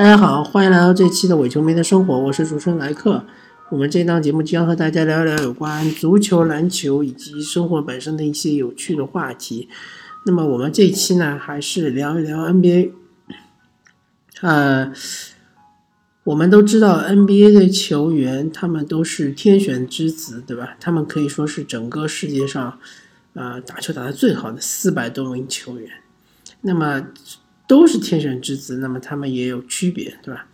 大家好，欢迎来到这期的伪球迷的生活，我是主持人莱克。我们这档节目将和大家聊一聊有关足球、篮球以及生活本身的一些有趣的话题。那么我们这期呢，还是聊一聊 NBA。呃，我们都知道 NBA 的球员，他们都是天选之子，对吧？他们可以说是整个世界上，呃，打球打得最好的四百多名球员。那么都是天选之子，那么他们也有区别，对吧？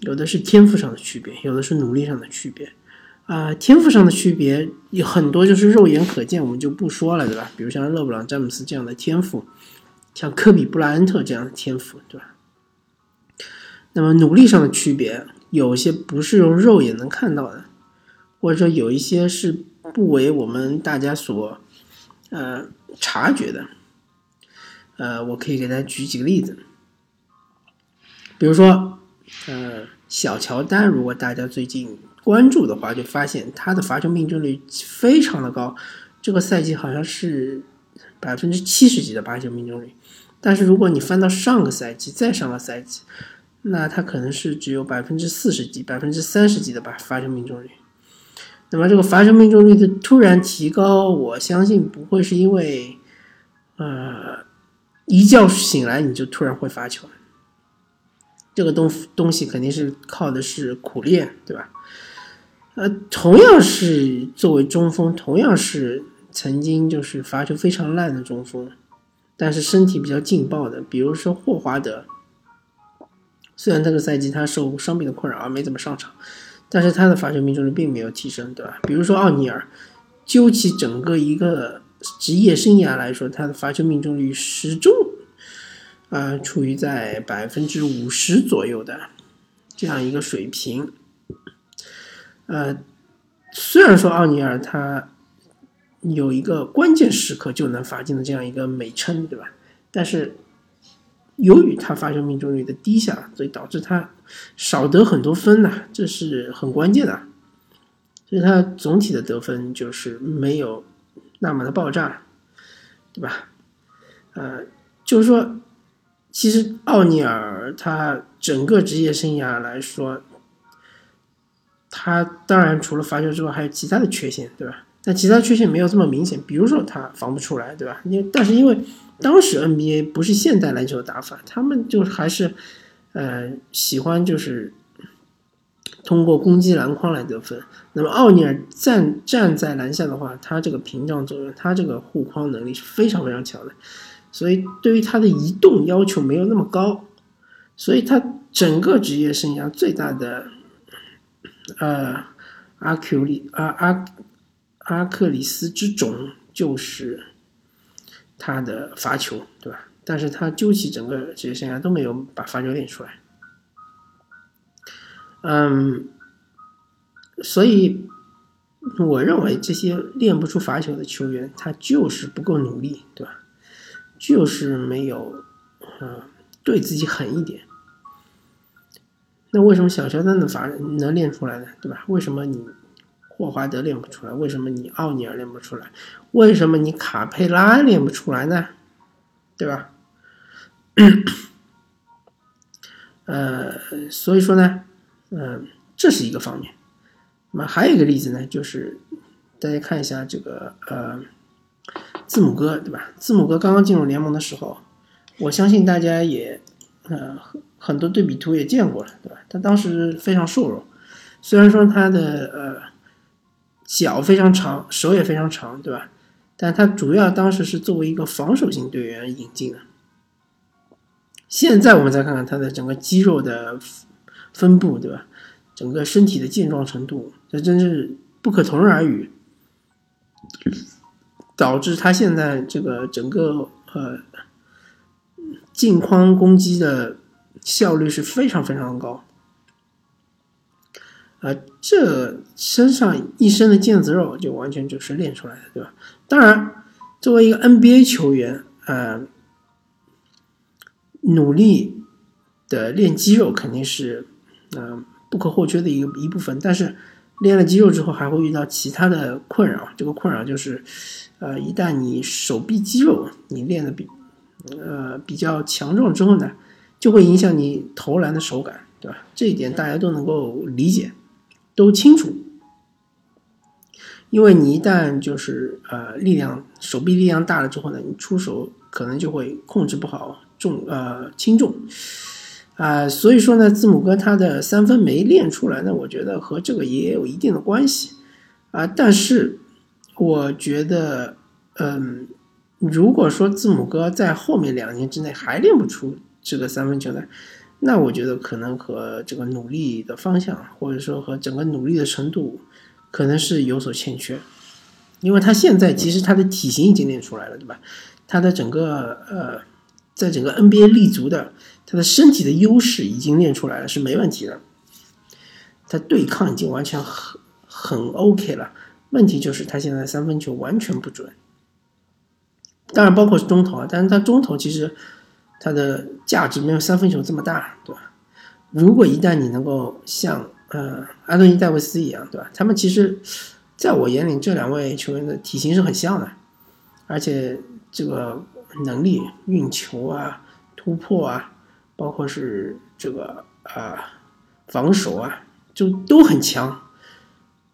有的是天赋上的区别，有的是努力上的区别。啊，天赋上的区别有很多，就是肉眼可见，我们就不说了，对吧？比如像勒布朗詹姆斯这样的天赋，像科比布莱恩特这样的天赋，对吧？那么努力上的区别，有些不是用肉眼能看到的，或者说有一些是不为我们大家所呃察觉的。呃，我可以给大家举几个例子，比如说，呃，小乔丹，如果大家最近关注的话，就发现他的罚球命中率非常的高，这个赛季好像是百分之七十几的罚球命中率。但是如果你翻到上个赛季，再上个赛季，那他可能是只有百分之四十几、百分之三十几的罚罚球命中率。那么这个罚球命中率的突然提高，我相信不会是因为，呃。一觉醒来你就突然会发球，这个东东西肯定是靠的是苦练，对吧？呃，同样是作为中锋，同样是曾经就是罚球非常烂的中锋，但是身体比较劲爆的，比如说霍华德，虽然这个赛季他受伤病的困扰而没怎么上场，但是他的罚球命中率并没有提升，对吧？比如说奥尼尔，究其整个一个。职业生涯来说，他的罚球命中率始终啊处于在百分之五十左右的这样一个水平。呃，虽然说奥尼尔他有一个关键时刻就能罚进的这样一个美称，对吧？但是由于他罚球命中率的低下，所以导致他少得很多分呐，这是很关键的。所以他总体的得分就是没有。那么的爆炸，对吧？呃，就是说，其实奥尼尔他整个职业生涯来说，他当然除了罚球之外，还有其他的缺陷，对吧？但其他缺陷没有这么明显，比如说他防不出来，对吧？因为但是因为当时 NBA 不是现代篮球的打法，他们就还是呃喜欢就是。通过攻击篮筐来得分。那么奥尼尔站站在篮下的话，他这个屏障作用，他这个护框能力是非常非常强的，所以对于他的移动要求没有那么高，所以他整个职业生涯最大的呃阿克里阿阿阿克里斯之种就是他的罚球，对吧？但是他究其整个职业生涯都没有把罚球练出来。嗯，所以我认为这些练不出罚球的球员，他就是不够努力，对吧？就是没有，嗯，对自己狠一点。那为什么小乔丹的罚能练出来呢？对吧？为什么你霍华德练不出来？为什么你奥尼尔练不出来？为什么你卡佩拉练不出来呢？对吧？呃，所以说呢。嗯，这是一个方面。那么还有一个例子呢，就是大家看一下这个呃，字母哥，对吧？字母哥刚刚进入联盟的时候，我相信大家也呃很多对比图也见过了，对吧？他当时非常瘦弱，虽然说他的呃脚非常长，手也非常长，对吧？但他主要当时是作为一个防守型队员引进的。现在我们再看看他的整个肌肉的。分布对吧？整个身体的健壮程度，这真是不可同日而语，导致他现在这个整个呃镜框攻击的效率是非常非常高。啊，这身上一身的腱子肉就完全就是练出来的，对吧？当然，作为一个 NBA 球员，呃，努力的练肌肉肯定是。嗯，不可或缺的一个一部分，但是练了肌肉之后，还会遇到其他的困扰。这个困扰就是，呃，一旦你手臂肌肉你练的比呃比较强壮之后呢，就会影响你投篮的手感，对吧？这一点大家都能够理解，都清楚。因为你一旦就是呃力量手臂力量大了之后呢，你出手可能就会控制不好重呃轻重啊，所以说呢，字母哥他的三分没练出来，那我觉得和这个也有一定的关系啊。但是我觉得，嗯，如果说字母哥在后面两年之内还练不出这个三分球呢，那我觉得可能和这个努力的方向，或者说和整个努力的程度。可能是有所欠缺，因为他现在其实他的体型已经练出来了，对吧？他的整个呃，在整个 NBA 立足的，他的身体的优势已经练出来了，是没问题的。他对抗已经完全很很 OK 了，问题就是他现在三分球完全不准。当然包括是中投啊，但是他中投其实他的价值没有三分球这么大，对吧？如果一旦你能够像呃，安东尼·戴维斯一样，对吧？他们其实，在我眼里，这两位球员的体型是很像的，而且这个能力、运球啊、突破啊，包括是这个啊防守啊，就都很强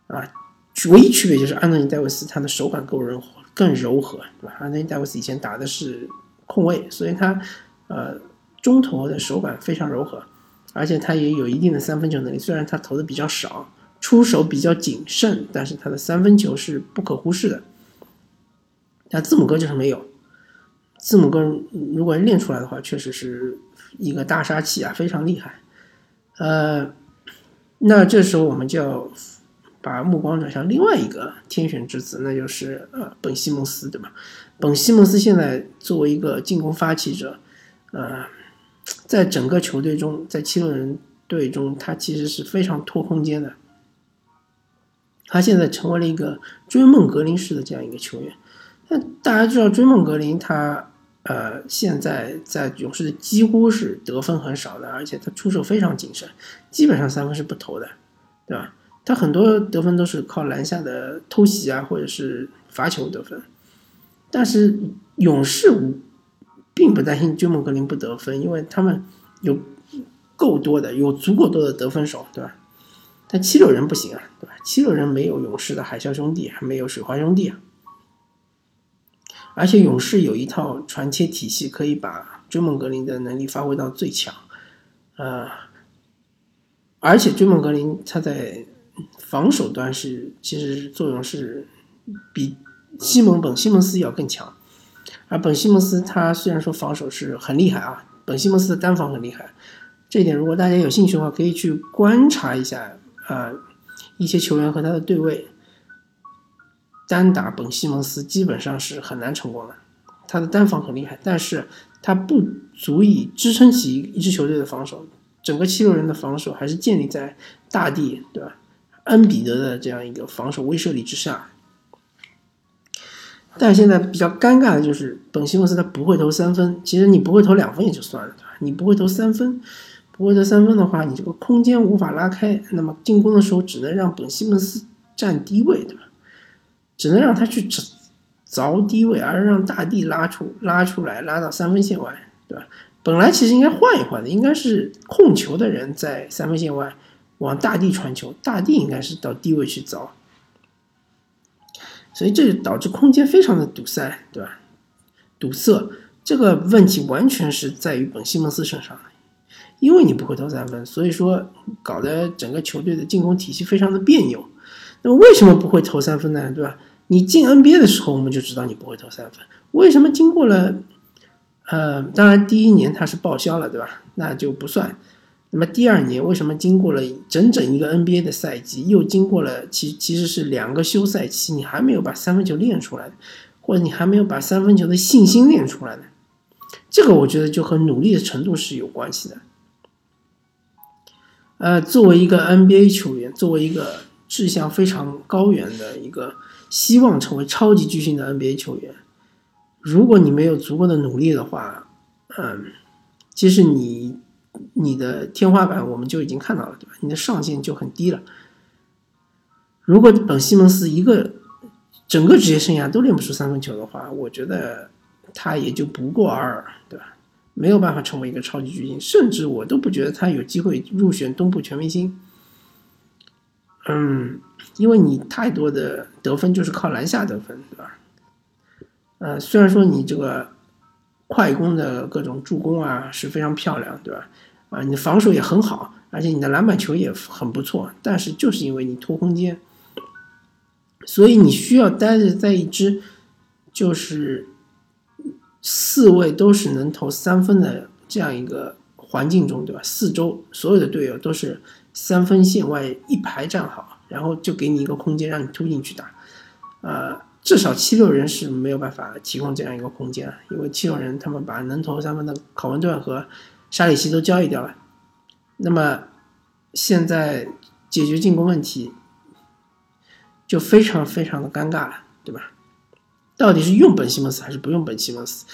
啊。唯一区别就是安东尼·戴维斯他的手感更柔更柔和，对吧？安东尼·戴维斯以前打的是控卫，所以他呃中投的手感非常柔和。而且他也有一定的三分球能力，虽然他投的比较少，出手比较谨慎，但是他的三分球是不可忽视的。但字母哥就是没有，字母哥如果练出来的话，确实是一个大杀器啊，非常厉害。呃，那这时候我们就要把目光转向另外一个天选之子，那就是呃本西蒙斯，对吧？本西蒙斯现在作为一个进攻发起者，呃。在整个球队中，在七六人队中，他其实是非常拖空间的。他现在成为了一个追梦格林式的这样一个球员。那大家知道，追梦格林他呃现在在勇士几乎是得分很少的，而且他出手非常谨慎，基本上三分是不投的，对吧？他很多得分都是靠篮下的偷袭啊，或者是罚球得分。但是勇士并不担心追梦格林不得分，因为他们有够多的、有足够多的得分手，对吧？但七六人不行啊，对吧？七六人没有勇士的海啸兄弟，还没有水花兄弟啊。而且勇士有一套传切体系，可以把追梦格林的能力发挥到最强。呃，而且追梦格林他在防守端是其实作用是比西蒙本西蒙斯要更强。而本西蒙斯他虽然说防守是很厉害啊，本西蒙斯的单防很厉害，这一点如果大家有兴趣的话，可以去观察一下啊，一些球员和他的对位，单打本西蒙斯基本上是很难成功的。他的单防很厉害，但是他不足以支撑起一支球队的防守，整个七六人的防守还是建立在大帝对吧，恩比德的这样一个防守威慑力之下。但现在比较尴尬的就是本西蒙斯他不会投三分，其实你不会投两分也就算了，对吧？你不会投三分，不会投三分的话，你这个空间无法拉开，那么进攻的时候只能让本西蒙斯占低位，对吧？只能让他去凿凿低位，而让大地拉出拉出来，拉到三分线外，对吧？本来其实应该换一换的，应该是控球的人在三分线外往大地传球，大地应该是到低位去凿。所以这就导致空间非常的堵塞，对吧？堵塞这个问题完全是在于本西蒙斯身上，因为你不会投三分，所以说搞得整个球队的进攻体系非常的别扭。那么为什么不会投三分呢？对吧？你进 NBA 的时候我们就知道你不会投三分，为什么经过了，呃，当然第一年他是报销了，对吧？那就不算。那么第二年为什么经过了整整一个 NBA 的赛季，又经过了其其实是两个休赛期，你还没有把三分球练出来，或者你还没有把三分球的信心练出来呢？这个我觉得就和努力的程度是有关系的。呃，作为一个 NBA 球员，作为一个志向非常高远的一个希望成为超级巨星的 NBA 球员，如果你没有足够的努力的话，嗯，其实你。你的天花板我们就已经看到了，对吧？你的上限就很低了。如果本西蒙斯一个整个职业生涯都练不出三分球的话，我觉得他也就不过尔，对吧？没有办法成为一个超级巨星，甚至我都不觉得他有机会入选东部全明星。嗯，因为你太多的得分就是靠篮下得分，对吧？呃，虽然说你这个快攻的各种助攻啊是非常漂亮，对吧？啊，你的防守也很好，而且你的篮板球也很不错，但是就是因为你拖空间，所以你需要待着在一支就是四位都是能投三分的这样一个环境中，对吧？四周所有的队友都是。三分线外一排站好，然后就给你一个空间让你突进去打，呃，至少七六人是没有办法提供这样一个空间，因为七六人他们把能投三分的考文顿和沙里奇都交易掉了，那么现在解决进攻问题就非常非常的尴尬了，对吧？到底是用本西蒙斯还是不用本西蒙斯？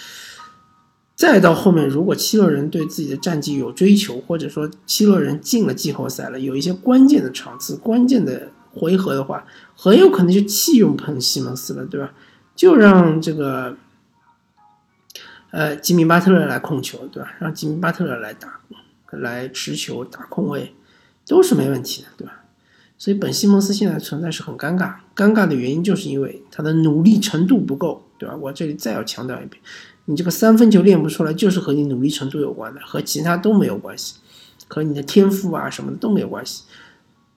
再到后面，如果七六人对自己的战绩有追求，或者说七六人进了季后赛了，有一些关键的场次、关键的回合的话，很有可能就弃用喷西蒙斯了，对吧？就让这个呃吉米巴特勒来控球，对吧？让吉米巴特勒来打、来持球、打空位，都是没问题的，对吧？所以本西蒙斯现在存在是很尴尬，尴尬的原因就是因为他的努力程度不够，对吧？我这里再要强调一遍。你这个三分球练不出来，就是和你努力程度有关的，和其他都没有关系，和你的天赋啊什么的都没有关系。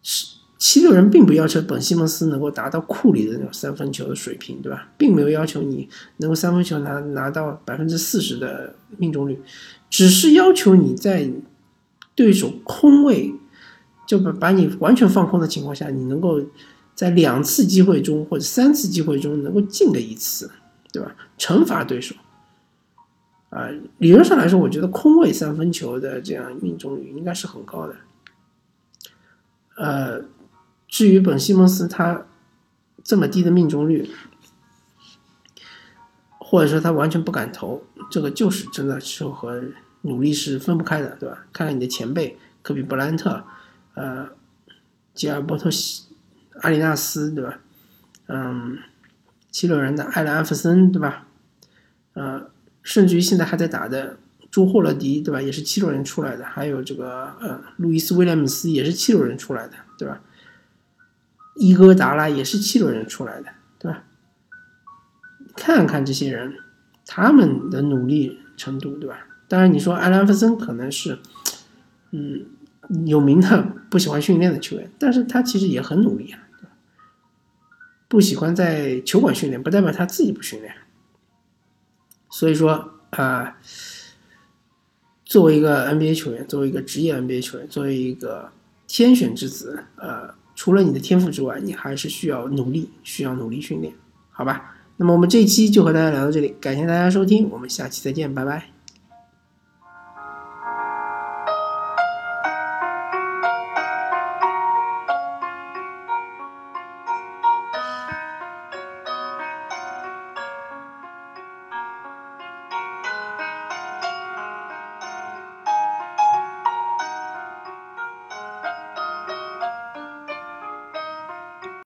是七六人并不要求本西蒙斯能够达到库里的那种三分球的水平，对吧？并没有要求你能够三分球拿拿到百分之四十的命中率，只是要求你在对手空位就把把你完全放空的情况下，你能够在两次机会中或者三次机会中能够进个一次，对吧？惩罚对手。啊，理论上来说，我觉得空位三分球的这样命中率应该是很高的。呃，至于本西蒙斯他这么低的命中率，或者说他完全不敢投，这个就是真的是和努力是分不开的，对吧？看看你的前辈科比布莱恩特，呃，吉尔伯特西阿里纳斯，对吧？嗯，七六人的艾伦艾弗森，对吧？呃。甚至于现在还在打的朱霍勒迪，对吧？也是七六人出来的，还有这个呃，路易斯威廉姆斯也是七六人出来的，对吧？伊戈达拉也是七六人出来的，对吧？看看这些人，他们的努力程度，对吧？当然，你说艾兰弗森可能是，嗯，有名的不喜欢训练的球员，但是他其实也很努力啊，不喜欢在球馆训练，不代表他自己不训练。所以说啊，作为一个 NBA 球员，作为一个职业 NBA 球员，作为一个天选之子，呃，除了你的天赋之外，你还是需要努力，需要努力训练，好吧？那么我们这一期就和大家聊到这里，感谢大家收听，我们下期再见，拜拜。